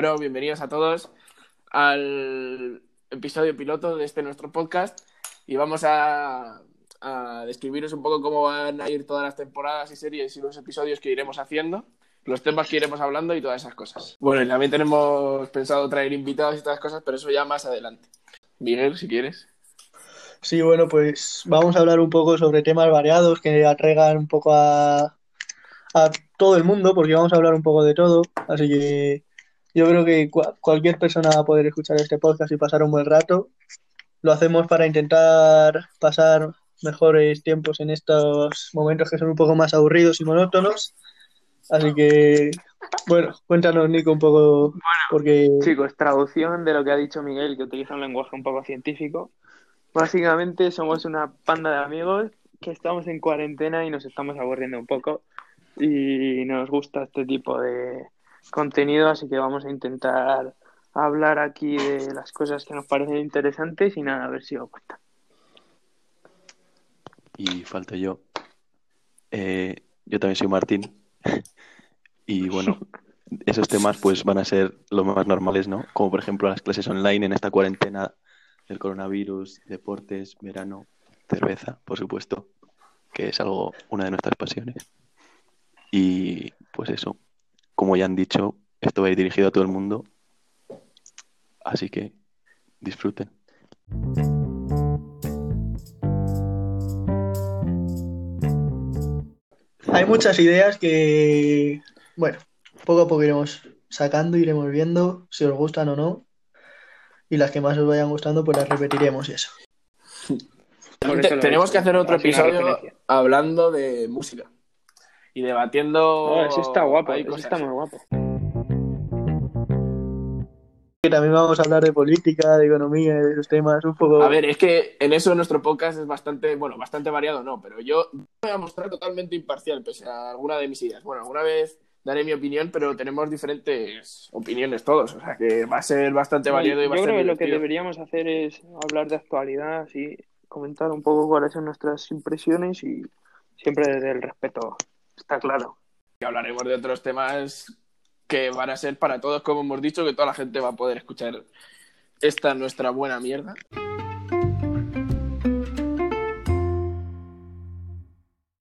Bueno, bienvenidos a todos al episodio piloto de este nuestro podcast y vamos a, describiros un poco cómo van a ir todas las temporadas y series y los episodios que iremos haciendo, los temas que iremos hablando y todas esas cosas. Bueno, y también tenemos pensado traer invitados y las cosas, pero eso ya más adelante. Miguel, si quieres. Sí, bueno, pues vamos a hablar un poco sobre temas variados que atraigan un poco a, a todo el mundo, porque vamos a hablar un poco de todo. Así que yo creo que cua- cualquier persona va a poder escuchar este podcast y pasar un buen rato. Lo hacemos para intentar pasar mejores tiempos en estos momentos que son un poco más aburridos y monótonos. Así que, bueno, cuéntanos, Nico, un poco, porque Chicos, traducción de lo que ha dicho Miguel, que utiliza un lenguaje un poco científico. Básicamente somos una panda de amigos que estamos en cuarentena y nos estamos aburriendo un poco y nos gusta este tipo de contenido, así que vamos a intentar hablar aquí de las cosas que nos parecen interesantes y nada, a ver si os gusta. y falto yo. Eh, yo también soy Martín. Y bueno, esos temas pues van a ser los más normales, ¿no? Como por ejemplo las clases online en esta cuarentena del coronavirus, deportes, verano, cerveza, por supuesto, que es algo, una de nuestras pasiones. Y pues eso, como ya han dicho, esto va a ir dirigido a todo el mundo. Así que disfruten. Hay muchas ideas que, bueno, poco a poco iremos sacando, iremos viendo si os gustan o no. Y las que más os vayan gustando, pues las repetiremos y eso. Te- tenemos que hacer otro episodio hablando de música y debatiendo. Ah, eso está guapo, eso está muy guapo. Que también vamos a hablar de política, de economía, de esos temas un poco. A ver, es que en eso nuestro podcast es bastante, bueno, bastante variado, no, pero yo me voy a mostrar totalmente imparcial, pese a alguna de mis ideas. Bueno, alguna vez daré mi opinión, pero tenemos diferentes opiniones todos, o sea que va a ser bastante variado y Yo va a ser creo que lo que deberíamos hacer es hablar de actualidad, así, comentar un poco cuáles son nuestras impresiones y siempre desde el respeto, está claro. Que hablaremos de otros temas que van a ser para todos, como hemos dicho, que toda la gente va a poder escuchar esta nuestra buena mierda.